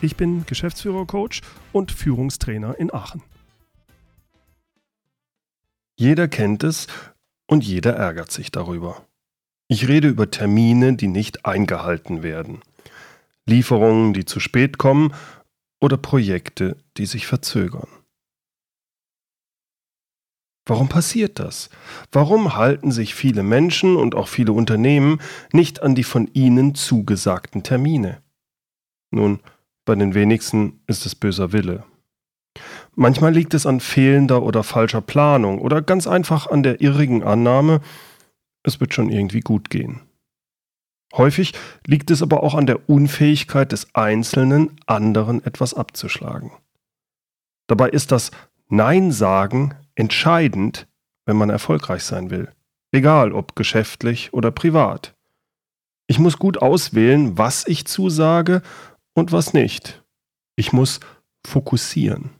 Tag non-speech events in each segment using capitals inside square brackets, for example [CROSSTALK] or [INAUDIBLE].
Ich bin Geschäftsführer-Coach und Führungstrainer in Aachen. Jeder kennt es und jeder ärgert sich darüber. Ich rede über Termine, die nicht eingehalten werden. Lieferungen, die zu spät kommen oder Projekte, die sich verzögern. Warum passiert das? Warum halten sich viele Menschen und auch viele Unternehmen nicht an die von ihnen zugesagten Termine? Nun, bei den wenigsten ist es böser Wille. Manchmal liegt es an fehlender oder falscher Planung oder ganz einfach an der irrigen Annahme, es wird schon irgendwie gut gehen. Häufig liegt es aber auch an der Unfähigkeit des Einzelnen, anderen etwas abzuschlagen. Dabei ist das Nein sagen entscheidend, wenn man erfolgreich sein will, egal ob geschäftlich oder privat. Ich muss gut auswählen, was ich zusage und was nicht. Ich muss fokussieren.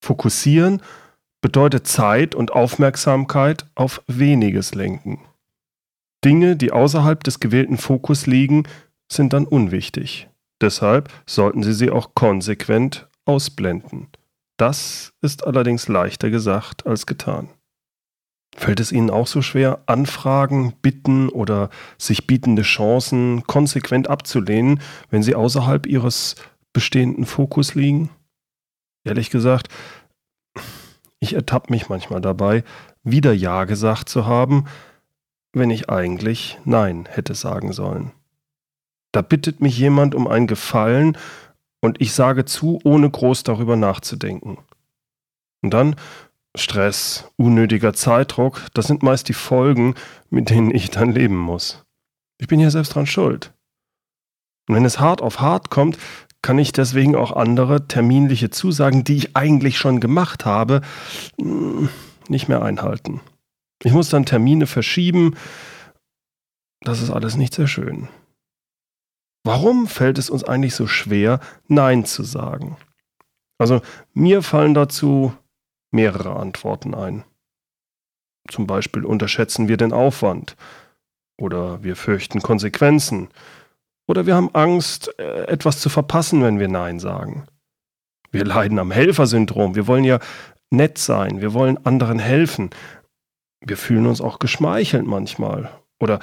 Fokussieren bedeutet Zeit und Aufmerksamkeit auf weniges lenken. Dinge, die außerhalb des gewählten Fokus liegen, sind dann unwichtig. Deshalb sollten Sie sie auch konsequent ausblenden. Das ist allerdings leichter gesagt als getan. Fällt es Ihnen auch so schwer, Anfragen, Bitten oder sich bietende Chancen konsequent abzulehnen, wenn sie außerhalb Ihres bestehenden Fokus liegen? Ehrlich gesagt, ich ertappe mich manchmal dabei, wieder Ja gesagt zu haben, wenn ich eigentlich Nein hätte sagen sollen. Da bittet mich jemand um ein Gefallen und ich sage zu, ohne groß darüber nachzudenken. Und dann Stress, unnötiger Zeitdruck, das sind meist die Folgen, mit denen ich dann leben muss. Ich bin ja selbst dran schuld. Und wenn es hart auf hart kommt, kann ich deswegen auch andere terminliche Zusagen, die ich eigentlich schon gemacht habe, hm, nicht mehr einhalten. Ich muss dann Termine verschieben. Das ist alles nicht sehr schön. Warum fällt es uns eigentlich so schwer, Nein zu sagen? Also mir fallen dazu mehrere Antworten ein. Zum Beispiel unterschätzen wir den Aufwand oder wir fürchten Konsequenzen oder wir haben Angst, äh, etwas zu verpassen, wenn wir Nein sagen. Wir leiden am Helfersyndrom. Wir wollen ja nett sein. Wir wollen anderen helfen. Wir fühlen uns auch geschmeichelt manchmal. Oder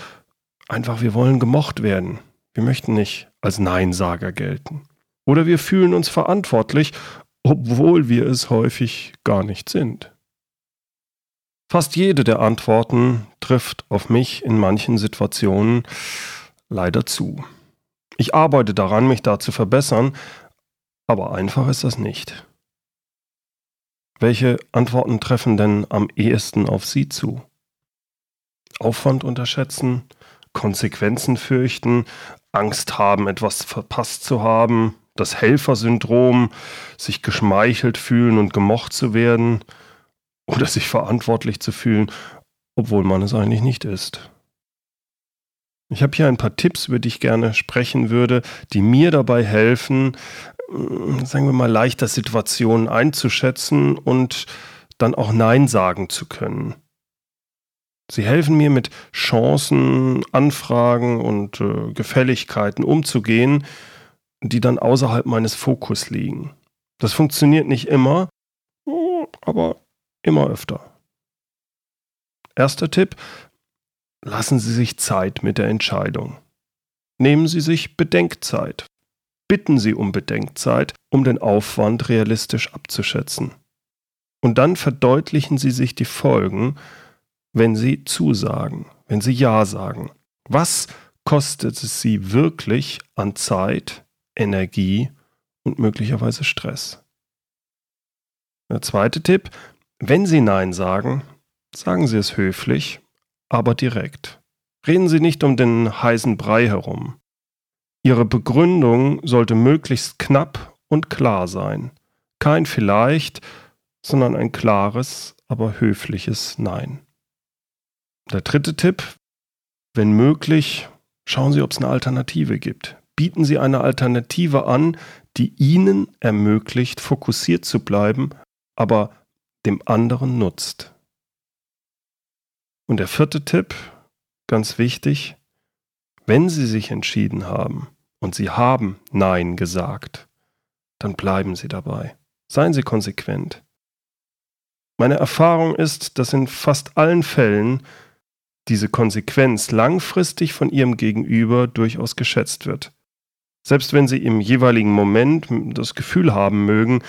einfach, wir wollen gemocht werden. Wir möchten nicht als Neinsager gelten. Oder wir fühlen uns verantwortlich, obwohl wir es häufig gar nicht sind. Fast jede der Antworten trifft auf mich in manchen Situationen leider zu. Ich arbeite daran, mich da zu verbessern, aber einfach ist das nicht. Welche Antworten treffen denn am ehesten auf Sie zu? Aufwand unterschätzen, Konsequenzen fürchten, Angst haben, etwas verpasst zu haben, das Helfersyndrom, sich geschmeichelt fühlen und gemocht zu werden oder sich verantwortlich zu fühlen, obwohl man es eigentlich nicht ist. Ich habe hier ein paar Tipps, über die ich gerne sprechen würde, die mir dabei helfen, äh, sagen wir mal, leichter Situationen einzuschätzen und dann auch Nein sagen zu können. Sie helfen mir mit Chancen, Anfragen und äh, Gefälligkeiten umzugehen, die dann außerhalb meines Fokus liegen. Das funktioniert nicht immer, aber immer öfter. Erster Tipp, lassen Sie sich Zeit mit der Entscheidung. Nehmen Sie sich Bedenkzeit. Bitten Sie um Bedenkzeit, um den Aufwand realistisch abzuschätzen. Und dann verdeutlichen Sie sich die Folgen, wenn Sie zusagen, wenn Sie Ja sagen. Was kostet es Sie wirklich an Zeit, Energie und möglicherweise Stress? Der zweite Tipp, wenn Sie Nein sagen, sagen Sie es höflich, aber direkt. Reden Sie nicht um den heißen Brei herum. Ihre Begründung sollte möglichst knapp und klar sein. Kein vielleicht, sondern ein klares, aber höfliches Nein. Der dritte Tipp, wenn möglich, schauen Sie, ob es eine Alternative gibt. Bieten Sie eine Alternative an, die Ihnen ermöglicht, fokussiert zu bleiben, aber dem anderen nutzt. Und der vierte Tipp, ganz wichtig, wenn Sie sich entschieden haben und Sie haben Nein gesagt, dann bleiben Sie dabei. Seien Sie konsequent. Meine Erfahrung ist, dass in fast allen Fällen diese Konsequenz langfristig von Ihrem Gegenüber durchaus geschätzt wird. Selbst wenn Sie im jeweiligen Moment das Gefühl haben mögen,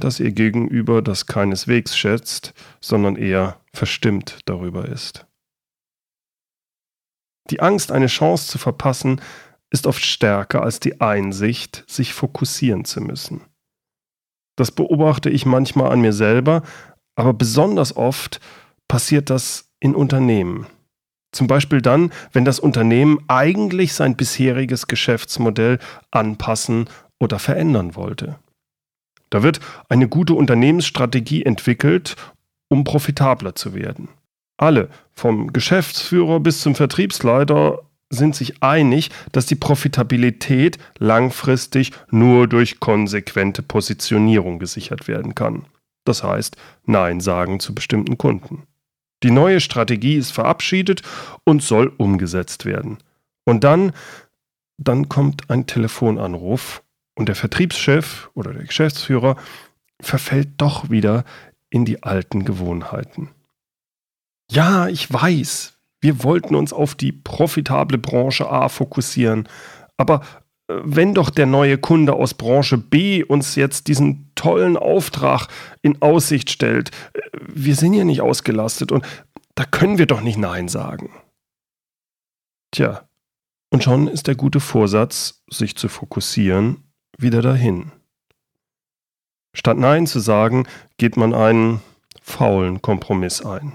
dass Ihr Gegenüber das keineswegs schätzt, sondern eher verstimmt darüber ist. Die Angst, eine Chance zu verpassen, ist oft stärker als die Einsicht, sich fokussieren zu müssen. Das beobachte ich manchmal an mir selber, aber besonders oft passiert das in Unternehmen. Zum Beispiel dann, wenn das Unternehmen eigentlich sein bisheriges Geschäftsmodell anpassen oder verändern wollte. Da wird eine gute Unternehmensstrategie entwickelt, um profitabler zu werden. Alle, vom Geschäftsführer bis zum Vertriebsleiter, sind sich einig, dass die Profitabilität langfristig nur durch konsequente Positionierung gesichert werden kann. Das heißt, Nein sagen zu bestimmten Kunden. Die neue Strategie ist verabschiedet und soll umgesetzt werden. Und dann, dann kommt ein Telefonanruf und der Vertriebschef oder der Geschäftsführer verfällt doch wieder in die alten Gewohnheiten. Ja, ich weiß, wir wollten uns auf die profitable Branche A fokussieren, aber wenn doch der neue Kunde aus Branche B uns jetzt diesen tollen Auftrag in Aussicht stellt, wir sind ja nicht ausgelastet und da können wir doch nicht Nein sagen. Tja, und schon ist der gute Vorsatz, sich zu fokussieren, wieder dahin. Statt Nein zu sagen, geht man einen faulen Kompromiss ein.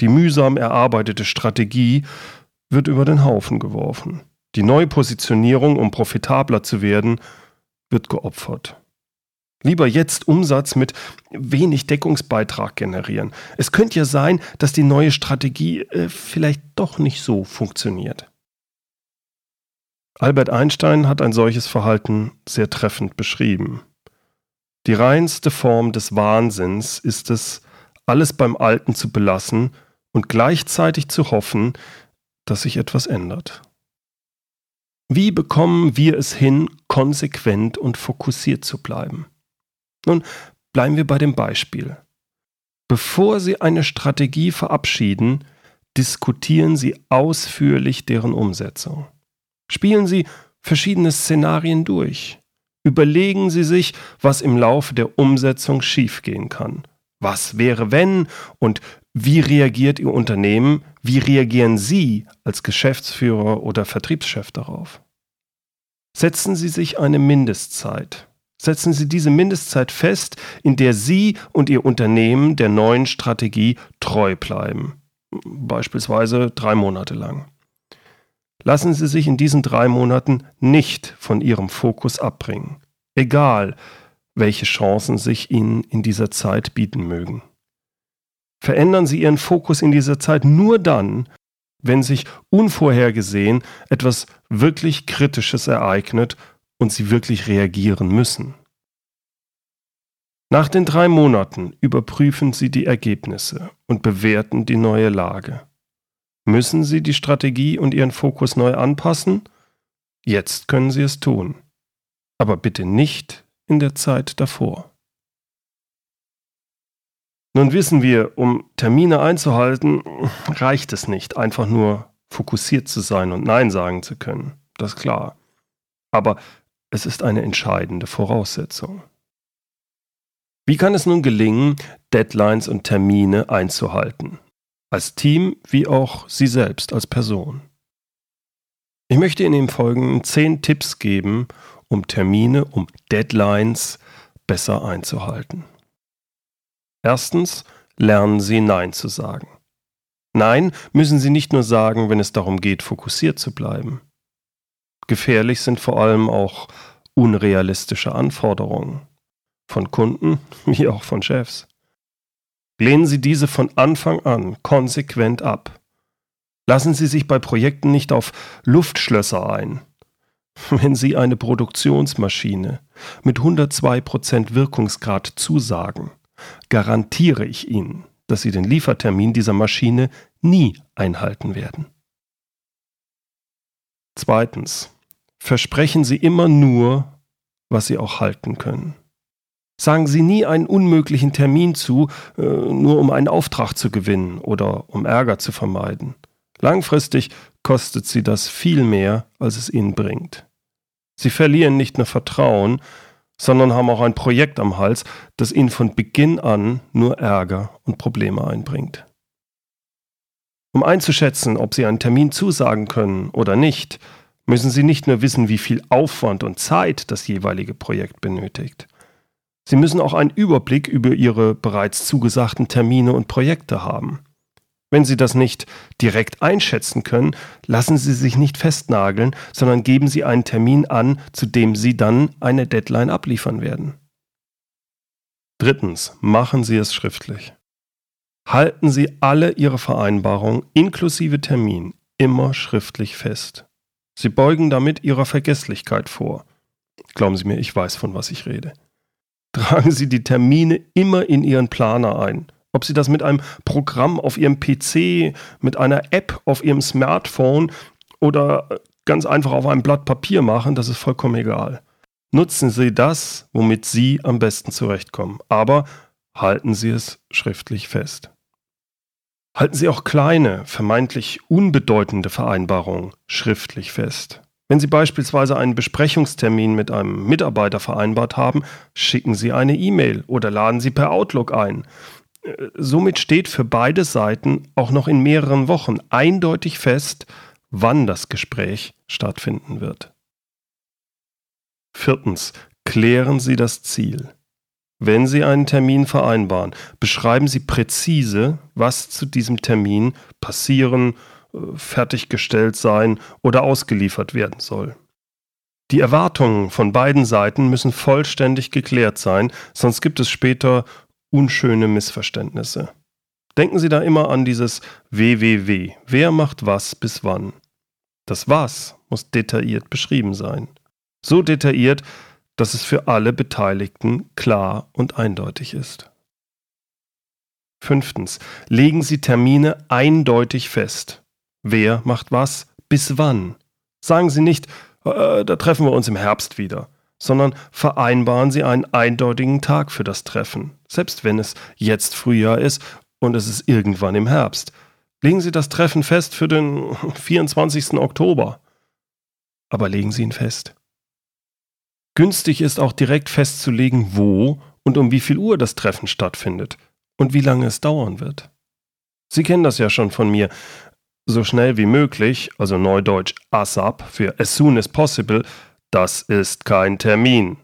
Die mühsam erarbeitete Strategie wird über den Haufen geworfen. Die Neupositionierung, um profitabler zu werden, wird geopfert. Lieber jetzt Umsatz mit wenig Deckungsbeitrag generieren. Es könnte ja sein, dass die neue Strategie äh, vielleicht doch nicht so funktioniert. Albert Einstein hat ein solches Verhalten sehr treffend beschrieben. Die reinste Form des Wahnsinns ist es, alles beim Alten zu belassen und gleichzeitig zu hoffen, dass sich etwas ändert. Wie bekommen wir es hin, konsequent und fokussiert zu bleiben? Nun, bleiben wir bei dem Beispiel. Bevor Sie eine Strategie verabschieden, diskutieren Sie ausführlich deren Umsetzung. Spielen Sie verschiedene Szenarien durch. Überlegen Sie sich, was im Laufe der Umsetzung schiefgehen kann. Was wäre wenn und wie reagiert Ihr Unternehmen? Wie reagieren Sie als Geschäftsführer oder Vertriebschef darauf? Setzen Sie sich eine Mindestzeit. Setzen Sie diese Mindestzeit fest, in der Sie und Ihr Unternehmen der neuen Strategie treu bleiben. Beispielsweise drei Monate lang. Lassen Sie sich in diesen drei Monaten nicht von Ihrem Fokus abbringen. Egal, welche Chancen sich Ihnen in dieser Zeit bieten mögen. Verändern Sie Ihren Fokus in dieser Zeit nur dann, wenn sich unvorhergesehen etwas wirklich Kritisches ereignet und Sie wirklich reagieren müssen. Nach den drei Monaten überprüfen Sie die Ergebnisse und bewerten die neue Lage. Müssen Sie die Strategie und Ihren Fokus neu anpassen? Jetzt können Sie es tun. Aber bitte nicht in der Zeit davor. Nun wissen wir, um Termine einzuhalten, reicht es nicht, einfach nur fokussiert zu sein und Nein sagen zu können. Das ist klar. Aber es ist eine entscheidende Voraussetzung. Wie kann es nun gelingen, Deadlines und Termine einzuhalten? Als Team wie auch Sie selbst als Person. Ich möchte Ihnen im Folgenden zehn Tipps geben, um Termine, um Deadlines besser einzuhalten. Erstens, lernen Sie Nein zu sagen. Nein müssen Sie nicht nur sagen, wenn es darum geht, fokussiert zu bleiben. Gefährlich sind vor allem auch unrealistische Anforderungen. von Kunden [LAUGHS] wie auch von Chefs. Lehnen Sie diese von Anfang an konsequent ab. Lassen Sie sich bei Projekten nicht auf Luftschlösser ein. [LAUGHS] Wenn Sie eine Produktionsmaschine mit 102% Wirkungsgrad zusagen, garantiere ich Ihnen, dass Sie den Liefertermin dieser Maschine nie einhalten werden. Zweitens. Versprechen Sie immer nur, was Sie auch halten können. Sagen Sie nie einen unmöglichen Termin zu, äh, nur um einen Auftrag zu gewinnen oder um Ärger zu vermeiden. Langfristig kostet Sie das viel mehr, als es Ihnen bringt. Sie verlieren nicht nur Vertrauen, sondern haben auch ein Projekt am Hals, das Ihnen von Beginn an nur Ärger und Probleme einbringt. Um einzuschätzen, ob Sie einen Termin zusagen können oder nicht, müssen Sie nicht nur wissen, wie viel Aufwand und Zeit das jeweilige Projekt benötigt. Sie müssen auch einen Überblick über Ihre bereits zugesagten Termine und Projekte haben. Wenn Sie das nicht direkt einschätzen können, lassen Sie sich nicht festnageln, sondern geben Sie einen Termin an, zu dem Sie dann eine Deadline abliefern werden. Drittens, machen Sie es schriftlich. Halten Sie alle Ihre Vereinbarungen inklusive Termin immer schriftlich fest. Sie beugen damit Ihrer Vergesslichkeit vor. Glauben Sie mir, ich weiß, von was ich rede. Tragen Sie die Termine immer in Ihren Planer ein. Ob Sie das mit einem Programm auf Ihrem PC, mit einer App auf Ihrem Smartphone oder ganz einfach auf einem Blatt Papier machen, das ist vollkommen egal. Nutzen Sie das, womit Sie am besten zurechtkommen, aber halten Sie es schriftlich fest. Halten Sie auch kleine, vermeintlich unbedeutende Vereinbarungen schriftlich fest. Wenn Sie beispielsweise einen Besprechungstermin mit einem Mitarbeiter vereinbart haben, schicken Sie eine E-Mail oder laden Sie per Outlook ein. Somit steht für beide Seiten auch noch in mehreren Wochen eindeutig fest, wann das Gespräch stattfinden wird. Viertens. Klären Sie das Ziel. Wenn Sie einen Termin vereinbaren, beschreiben Sie präzise, was zu diesem Termin passieren, äh, fertiggestellt sein oder ausgeliefert werden soll. Die Erwartungen von beiden Seiten müssen vollständig geklärt sein, sonst gibt es später unschöne Missverständnisse. Denken Sie da immer an dieses WWW. Wer macht was bis wann? Das Was muss detailliert beschrieben sein. So detailliert, dass es für alle Beteiligten klar und eindeutig ist. Fünftens. Legen Sie Termine eindeutig fest. Wer macht was bis wann? Sagen Sie nicht, äh, da treffen wir uns im Herbst wieder sondern vereinbaren Sie einen eindeutigen Tag für das Treffen, selbst wenn es jetzt Frühjahr ist und es ist irgendwann im Herbst. Legen Sie das Treffen fest für den [LAUGHS] 24. Oktober. Aber legen Sie ihn fest. Günstig ist auch direkt festzulegen, wo und um wie viel Uhr das Treffen stattfindet und wie lange es dauern wird. Sie kennen das ja schon von mir. So schnell wie möglich, also neudeutsch ASAP für as soon as possible, das ist kein Termin.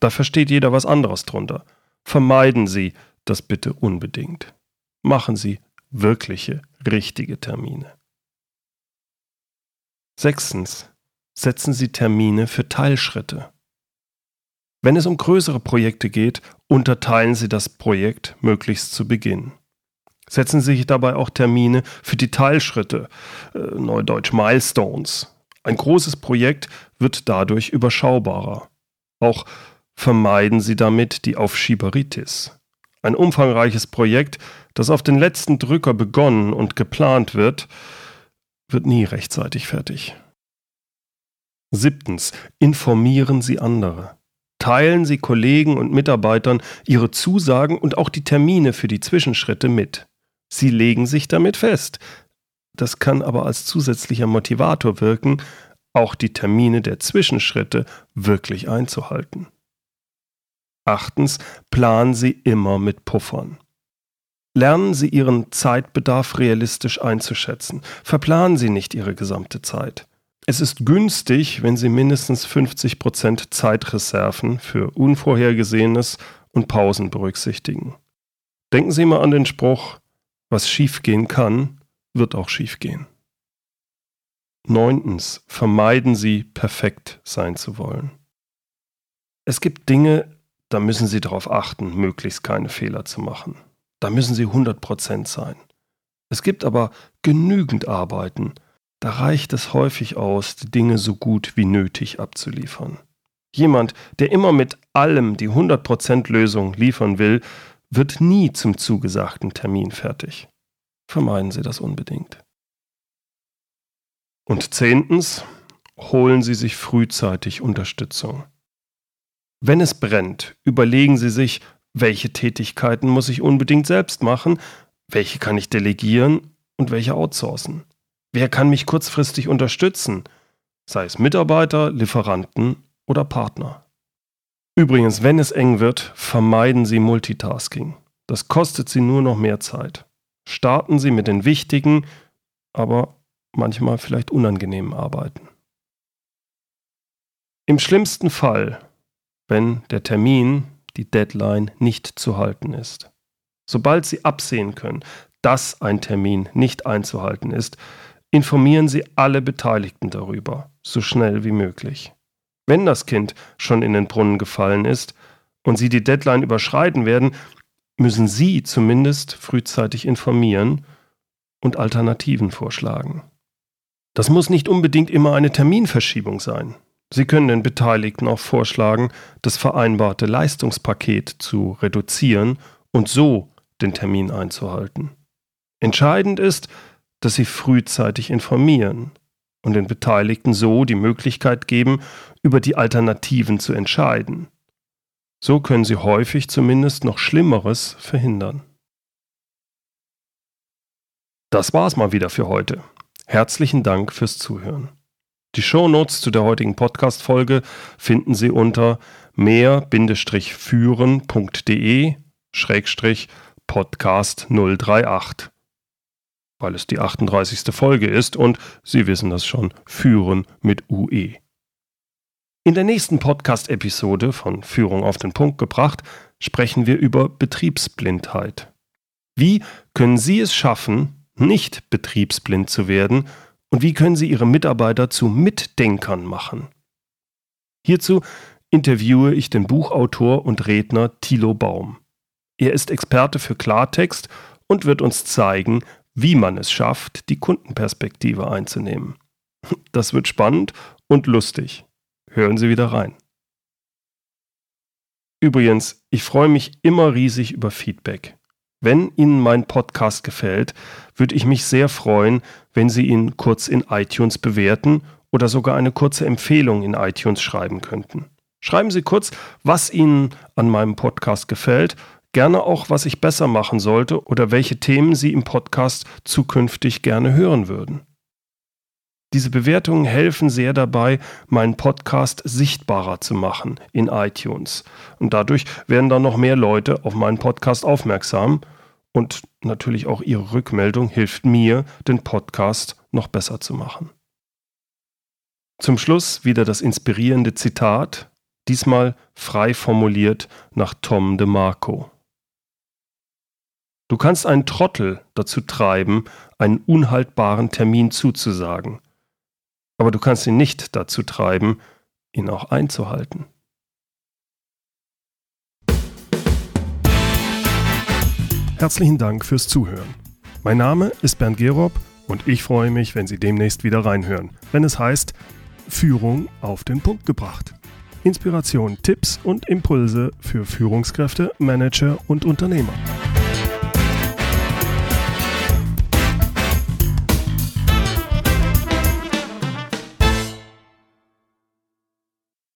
Da versteht jeder was anderes drunter. Vermeiden Sie das bitte unbedingt. Machen Sie wirkliche, richtige Termine. Sechstens. Setzen Sie Termine für Teilschritte. Wenn es um größere Projekte geht, unterteilen Sie das Projekt möglichst zu Beginn. Setzen Sie sich dabei auch Termine für die Teilschritte, äh, neudeutsch Milestones, ein großes Projekt wird dadurch überschaubarer. Auch vermeiden Sie damit die Aufschieberitis. Ein umfangreiches Projekt, das auf den letzten Drücker begonnen und geplant wird, wird nie rechtzeitig fertig. Siebtens. Informieren Sie andere. Teilen Sie Kollegen und Mitarbeitern Ihre Zusagen und auch die Termine für die Zwischenschritte mit. Sie legen sich damit fest, das kann aber als zusätzlicher Motivator wirken, auch die Termine der Zwischenschritte wirklich einzuhalten. Achtens, planen Sie immer mit Puffern. Lernen Sie Ihren Zeitbedarf realistisch einzuschätzen. Verplanen Sie nicht Ihre gesamte Zeit. Es ist günstig, wenn Sie mindestens 50% Zeitreserven für Unvorhergesehenes und Pausen berücksichtigen. Denken Sie immer an den Spruch, was schiefgehen kann, wird auch schiefgehen. Neuntens, vermeiden Sie, perfekt sein zu wollen. Es gibt Dinge, da müssen Sie darauf achten, möglichst keine Fehler zu machen. Da müssen Sie 100% sein. Es gibt aber genügend Arbeiten, da reicht es häufig aus, die Dinge so gut wie nötig abzuliefern. Jemand, der immer mit allem die 100% Lösung liefern will, wird nie zum zugesagten Termin fertig. Vermeiden Sie das unbedingt. Und zehntens, holen Sie sich frühzeitig Unterstützung. Wenn es brennt, überlegen Sie sich, welche Tätigkeiten muss ich unbedingt selbst machen, welche kann ich delegieren und welche outsourcen. Wer kann mich kurzfristig unterstützen, sei es Mitarbeiter, Lieferanten oder Partner. Übrigens, wenn es eng wird, vermeiden Sie Multitasking. Das kostet Sie nur noch mehr Zeit. Starten Sie mit den wichtigen, aber manchmal vielleicht unangenehmen Arbeiten. Im schlimmsten Fall, wenn der Termin, die Deadline nicht zu halten ist. Sobald Sie absehen können, dass ein Termin nicht einzuhalten ist, informieren Sie alle Beteiligten darüber, so schnell wie möglich. Wenn das Kind schon in den Brunnen gefallen ist und Sie die Deadline überschreiten werden, müssen Sie zumindest frühzeitig informieren und Alternativen vorschlagen. Das muss nicht unbedingt immer eine Terminverschiebung sein. Sie können den Beteiligten auch vorschlagen, das vereinbarte Leistungspaket zu reduzieren und so den Termin einzuhalten. Entscheidend ist, dass sie frühzeitig informieren und den Beteiligten so die Möglichkeit geben, über die Alternativen zu entscheiden. So können sie häufig zumindest noch Schlimmeres verhindern. Das war's mal wieder für heute. Herzlichen Dank fürs Zuhören. Die Shownotes zu der heutigen Podcast-Folge finden Sie unter mehr-führen.de Podcast 038 weil es die 38. Folge ist und Sie wissen das schon, führen mit UE. In der nächsten Podcast-Episode von Führung auf den Punkt gebracht sprechen wir über Betriebsblindheit. Wie können Sie es schaffen, nicht betriebsblind zu werden und wie können Sie Ihre Mitarbeiter zu Mitdenkern machen? Hierzu interviewe ich den Buchautor und Redner Thilo Baum. Er ist Experte für Klartext und wird uns zeigen, wie man es schafft, die Kundenperspektive einzunehmen. Das wird spannend und lustig. Hören Sie wieder rein. Übrigens, ich freue mich immer riesig über Feedback. Wenn Ihnen mein Podcast gefällt, würde ich mich sehr freuen, wenn Sie ihn kurz in iTunes bewerten oder sogar eine kurze Empfehlung in iTunes schreiben könnten. Schreiben Sie kurz, was Ihnen an meinem Podcast gefällt Gerne auch, was ich besser machen sollte oder welche Themen Sie im Podcast zukünftig gerne hören würden. Diese Bewertungen helfen sehr dabei, meinen Podcast sichtbarer zu machen in iTunes. Und dadurch werden dann noch mehr Leute auf meinen Podcast aufmerksam. Und natürlich auch Ihre Rückmeldung hilft mir, den Podcast noch besser zu machen. Zum Schluss wieder das inspirierende Zitat, diesmal frei formuliert nach Tom DeMarco. Du kannst einen Trottel dazu treiben, einen unhaltbaren Termin zuzusagen. Aber du kannst ihn nicht dazu treiben, ihn auch einzuhalten. Herzlichen Dank fürs Zuhören. Mein Name ist Bernd Gerob und ich freue mich, wenn Sie demnächst wieder reinhören, wenn es heißt Führung auf den Punkt gebracht. Inspiration, Tipps und Impulse für Führungskräfte, Manager und Unternehmer.